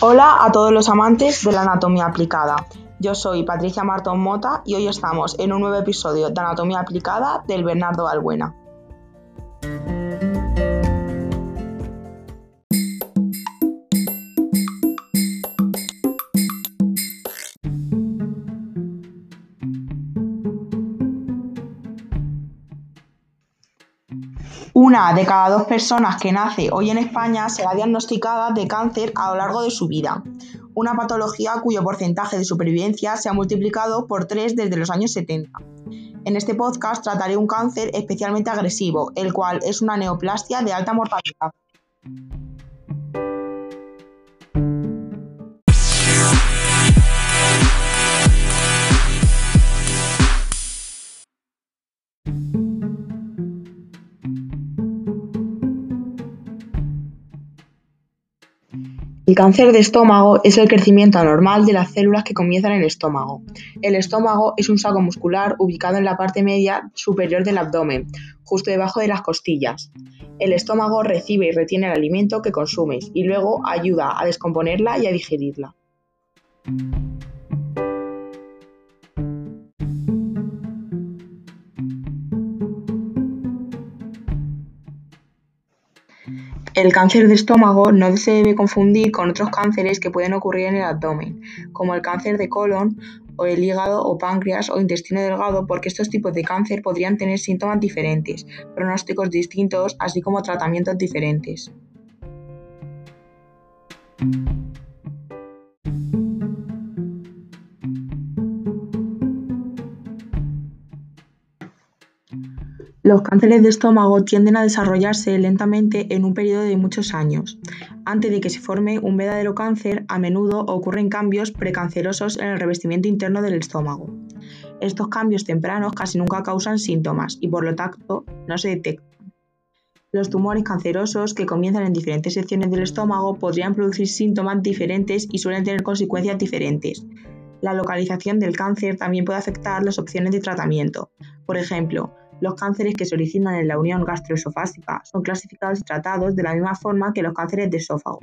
Hola a todos los amantes de la anatomía aplicada. Yo soy Patricia Martón Mota y hoy estamos en un nuevo episodio de Anatomía aplicada del Bernardo Albuena. Una de cada dos personas que nace hoy en España será diagnosticada de cáncer a lo largo de su vida, una patología cuyo porcentaje de supervivencia se ha multiplicado por tres desde los años 70. En este podcast trataré un cáncer especialmente agresivo, el cual es una neoplasia de alta mortalidad. Cáncer de estómago es el crecimiento anormal de las células que comienzan en el estómago. El estómago es un saco muscular ubicado en la parte media superior del abdomen, justo debajo de las costillas. El estómago recibe y retiene el alimento que consumes y luego ayuda a descomponerla y a digerirla. El cáncer de estómago no se debe confundir con otros cánceres que pueden ocurrir en el abdomen, como el cáncer de colon o el hígado o páncreas o intestino delgado, porque estos tipos de cáncer podrían tener síntomas diferentes, pronósticos distintos, así como tratamientos diferentes. Los cánceres de estómago tienden a desarrollarse lentamente en un periodo de muchos años. Antes de que se forme un verdadero cáncer, a menudo ocurren cambios precancerosos en el revestimiento interno del estómago. Estos cambios tempranos casi nunca causan síntomas y por lo tanto no se detectan. Los tumores cancerosos que comienzan en diferentes secciones del estómago podrían producir síntomas diferentes y suelen tener consecuencias diferentes. La localización del cáncer también puede afectar las opciones de tratamiento. Por ejemplo, los cánceres que se originan en la unión gastroesofágica son clasificados y tratados de la misma forma que los cánceres de esófago.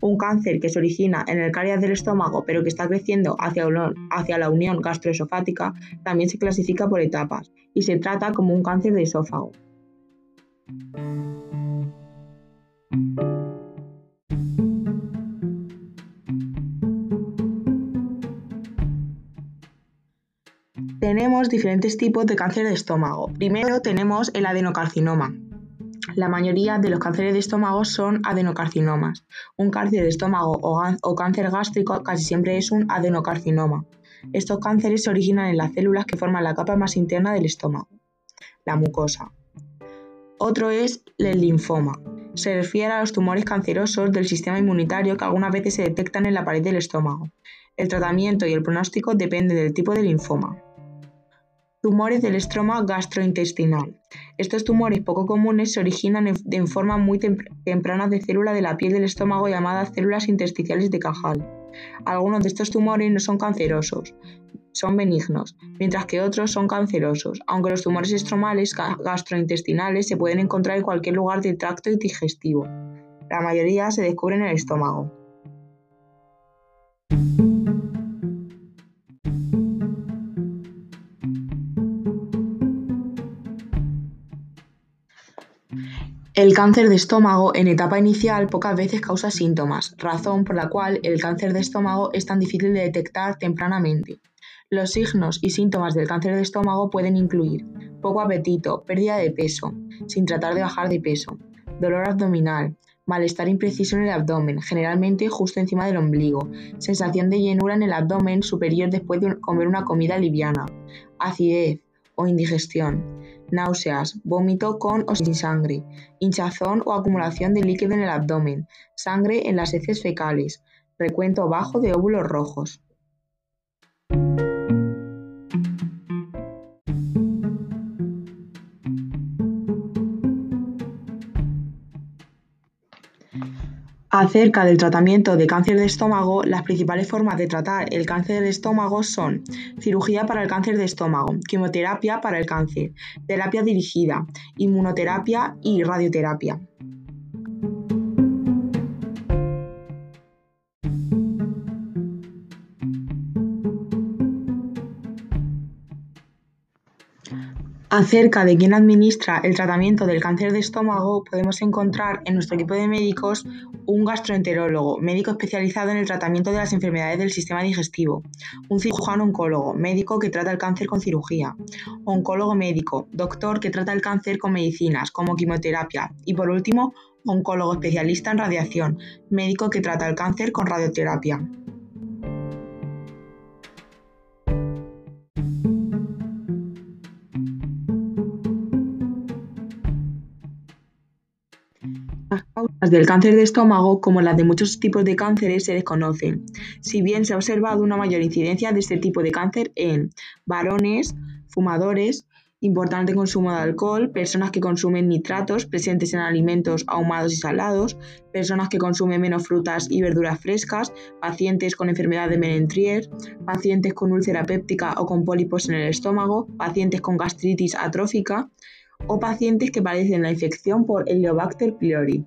Un cáncer que se origina en el cáliz del estómago pero que está creciendo hacia, hacia la unión gastroesofágica también se clasifica por etapas y se trata como un cáncer de esófago. Tenemos diferentes tipos de cáncer de estómago. Primero tenemos el adenocarcinoma. La mayoría de los cánceres de estómago son adenocarcinomas. Un cáncer de estómago o, cáncer gástrico casi siempre es un adenocarcinoma. Estos cánceres se originan en las células que forman la capa más interna del estómago, la mucosa. Otro es el linfoma. Se refiere a los tumores cancerosos del sistema inmunitario que algunas veces se detectan en la pared del estómago. El tratamiento y el pronóstico dependen del tipo de linfoma. Tumores del estroma gastrointestinal. Estos tumores poco comunes se originan en, forma muy temprana de célula de la piel del estómago llamadas células intersticiales de Cajal. Algunos de estos tumores no son cancerosos, son benignos, mientras que otros son cancerosos, aunque los tumores estromales gastrointestinales se pueden encontrar en cualquier lugar del tracto digestivo. La mayoría se descubren en el estómago. El cáncer de estómago en etapa inicial pocas veces causa síntomas, razón por la cual el cáncer de estómago es tan difícil de detectar tempranamente. Los signos y síntomas del cáncer de estómago pueden incluir poco apetito, pérdida de peso, sin tratar de bajar de peso, dolor abdominal, malestar impreciso en el abdomen, generalmente justo encima del ombligo, sensación de llenura en el abdomen superior después de comer una comida liviana, acidez o indigestión, náuseas, vómito con o sin sangre, hinchazón o acumulación de líquido en el abdomen, sangre en las heces fecales, recuento bajo de óvulos rojos. Acerca del tratamiento de cáncer de estómago, las principales formas de tratar el cáncer de estómago son cirugía para el cáncer de estómago, quimioterapia para el cáncer, terapia dirigida, inmunoterapia y radioterapia. Acerca de quién administra el tratamiento del cáncer de estómago, podemos encontrar en nuestro equipo de médicos un gastroenterólogo, médico especializado en el tratamiento de las enfermedades del sistema digestivo, un cirujano oncólogo, médico que trata el cáncer con cirugía, oncólogo médico, doctor que trata el cáncer con medicinas como quimioterapia y por último, oncólogo especialista en radiación, médico que trata el cáncer con radioterapia. Las causas del cáncer de estómago, como las de muchos tipos de cánceres, se desconocen, si bien se ha observado una mayor incidencia de este tipo de cáncer en varones, fumadores, importante consumo de alcohol, personas que consumen nitratos presentes en alimentos ahumados y salados, personas que consumen menos frutas y verduras frescas, pacientes con enfermedad de Menentrier, pacientes con úlcera péptica o con pólipos en el estómago, pacientes con gastritis atrófica, o pacientes que padecen la infección por Heliobacter pylori.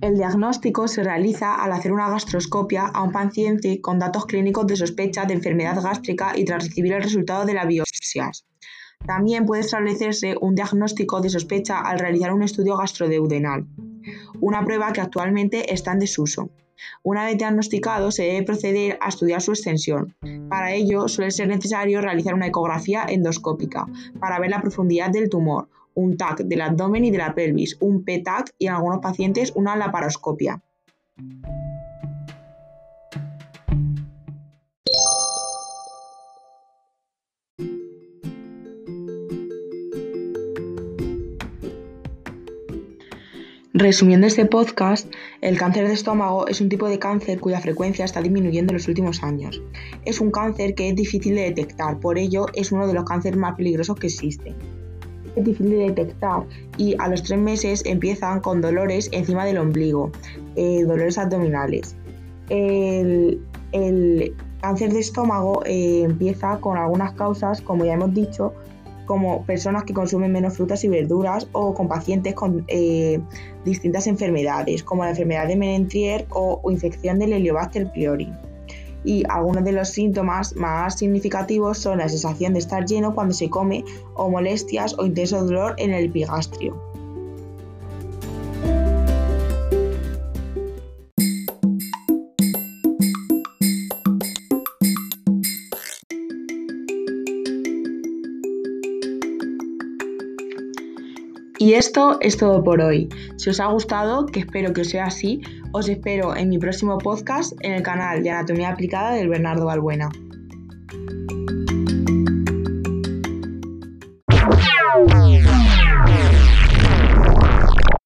El diagnóstico se realiza al hacer una gastroscopia a un paciente con datos clínicos de sospecha de enfermedad gástrica y tras recibir el resultado de la biopsia. También puede establecerse un diagnóstico de sospecha al realizar un estudio gastroduodenal una prueba que actualmente está en desuso. Una vez diagnosticado, se debe proceder a estudiar su extensión. Para ello, suele ser necesario realizar una ecografía endoscópica para ver la profundidad del tumor, un TAC del abdomen y de la pelvis, un PTAC y en algunos pacientes una laparoscopia. Resumiendo este podcast, el cáncer de estómago es un tipo de cáncer cuya frecuencia está disminuyendo en los últimos años. Es un cáncer que es difícil de detectar, por ello es uno de los cánceres más peligrosos que existen. Es difícil de detectar y a los tres meses empiezan con dolores encima del ombligo, eh, dolores abdominales. El, cáncer de estómago eh, empieza con algunas causas, como ya hemos dicho, como personas que consumen menos frutas y verduras o con pacientes con eh, distintas enfermedades, como la enfermedad de Menentrier o, infección del Heliobacter pylori. Y algunos de los síntomas más significativos son la sensación de estar lleno cuando se come o molestias o intenso dolor en el epigastrio. Y esto es todo por hoy. Si os ha gustado, que espero que os sea así, os espero en mi próximo podcast en el canal de Anatomía Aplicada del Bernardo Balbuena.